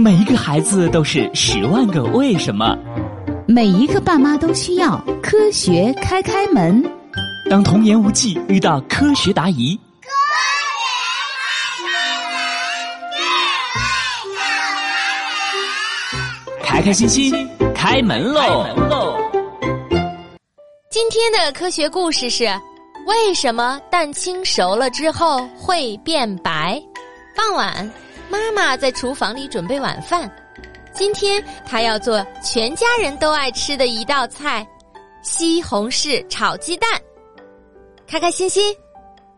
每一个孩子都是十万个为什么，每一个爸妈都需要科学开开门。当童言无忌遇到科学答疑，开开心心开门喽！今天的科学故事是：为什么蛋清熟了之后会变白？傍晚。妈妈在厨房里准备晚饭，今天她要做全家人都爱吃的一道菜——西红柿炒鸡蛋。开开心心，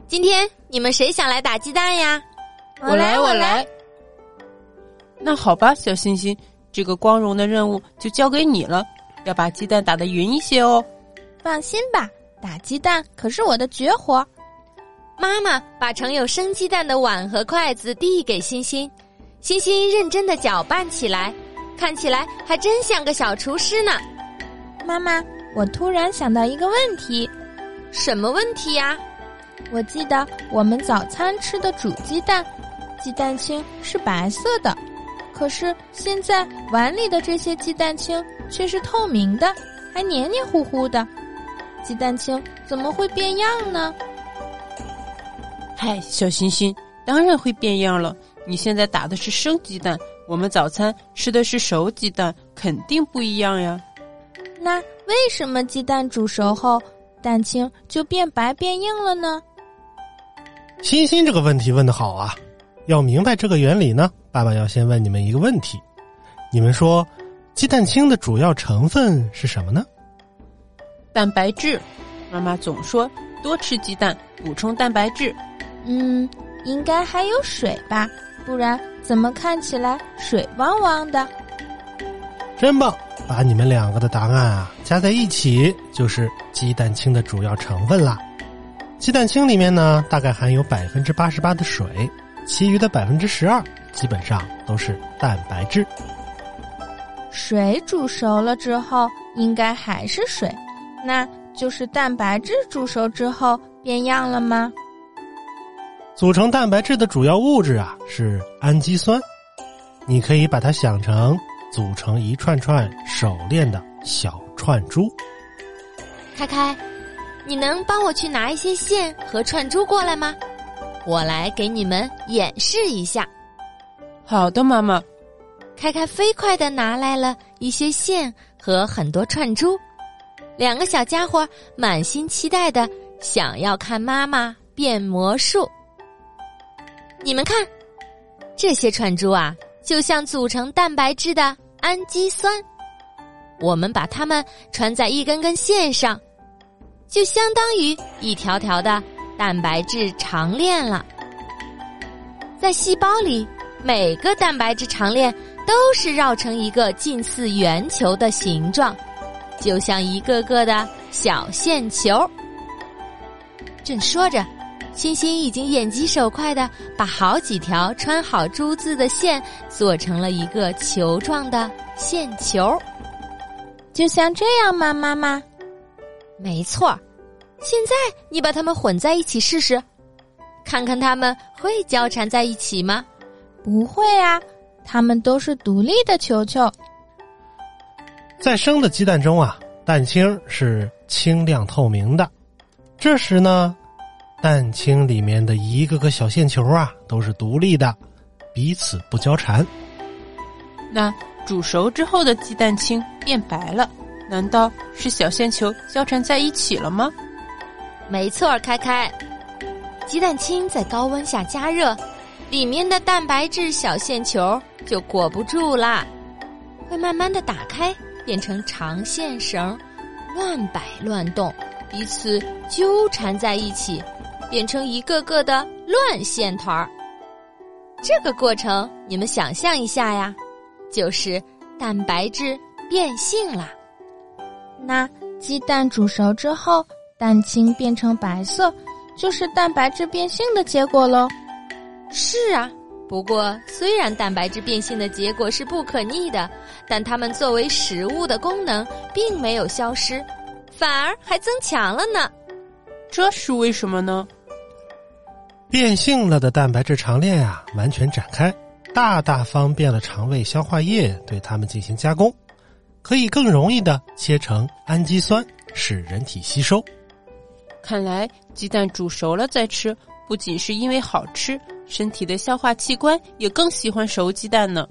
今天你们谁想来打鸡蛋呀？我来，我来。那好吧，小星星，这个光荣的任务就交给你了，要把鸡蛋打得匀一些哦。放心吧，打鸡蛋可是我的绝活。妈妈把盛有生鸡蛋的碗和筷子递给欣欣，欣欣认真的搅拌起来，看起来还真像个小厨师呢。妈妈，我突然想到一个问题，什么问题呀？我记得我们早餐吃的煮鸡蛋，鸡蛋清是白色的，可是现在碗里的这些鸡蛋清却是透明的，还黏黏糊糊的，鸡蛋清怎么会变样呢？嗨，小星星，当然会变样了。你现在打的是生鸡蛋，我们早餐吃的是熟鸡蛋，肯定不一样呀。那为什么鸡蛋煮熟后蛋清就变白变硬了呢？欣欣这个问题问的好啊！要明白这个原理呢，爸爸要先问你们一个问题：你们说鸡蛋清的主要成分是什么呢？蛋白质。妈妈总说多吃鸡蛋，补充蛋白质。嗯，应该还有水吧，不然怎么看起来水汪汪的？真棒！把你们两个的答案啊加在一起，就是鸡蛋清的主要成分啦。鸡蛋清里面呢，大概含有百分之八十八的水，其余的百分之十二基本上都是蛋白质。水煮熟了之后，应该还是水，那就是蛋白质煮熟之后变样了吗？组成蛋白质的主要物质啊是氨基酸，你可以把它想成组成一串串手链的小串珠。开开，你能帮我去拿一些线和串珠过来吗？我来给你们演示一下。好的，妈妈。开开飞快的拿来了一些线和很多串珠，两个小家伙满心期待的想要看妈妈变魔术。你们看，这些串珠啊，就像组成蛋白质的氨基酸。我们把它们穿在一根根线上，就相当于一条条的蛋白质长链了。在细胞里，每个蛋白质长链都是绕成一个近似圆球的形状，就像一个个的小线球。正说着。欣欣已经眼疾手快的把好几条穿好珠子的线做成了一个球状的线球，就像这样吗，妈妈？没错，现在你把它们混在一起试试，看看它们会交缠在一起吗？不会啊，它们都是独立的球球。在生的鸡蛋中啊，蛋清是清亮透明的，这时呢。蛋清里面的一个个小线球啊，都是独立的，彼此不交缠。那煮熟之后的鸡蛋清变白了，难道是小线球交缠在一起了吗？没错，开开，鸡蛋清在高温下加热，里面的蛋白质小线球就裹不住啦，会慢慢的打开，变成长线绳，乱摆乱动，彼此纠缠在一起。变成一个个的乱线团儿，这个过程你们想象一下呀，就是蛋白质变性啦。那鸡蛋煮熟之后，蛋清变成白色，就是蛋白质变性的结果喽。是啊，不过虽然蛋白质变性的结果是不可逆的，但它们作为食物的功能并没有消失，反而还增强了呢。这是为什么呢？变性了的蛋白质长链啊，完全展开，大大方便了肠胃消化液对它们进行加工，可以更容易的切成氨基酸，使人体吸收。看来鸡蛋煮熟了再吃，不仅是因为好吃，身体的消化器官也更喜欢熟鸡蛋呢。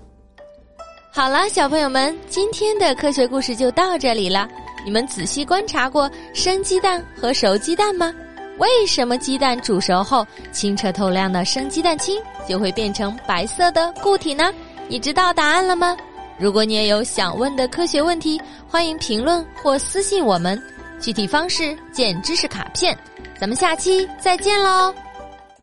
好了，小朋友们，今天的科学故事就到这里了。你们仔细观察过生鸡蛋和熟鸡蛋吗？为什么鸡蛋煮熟后，清澈透亮的生鸡蛋清就会变成白色的固体呢？你知道答案了吗？如果你也有想问的科学问题，欢迎评论或私信我们，具体方式见知识卡片。咱们下期再见喽！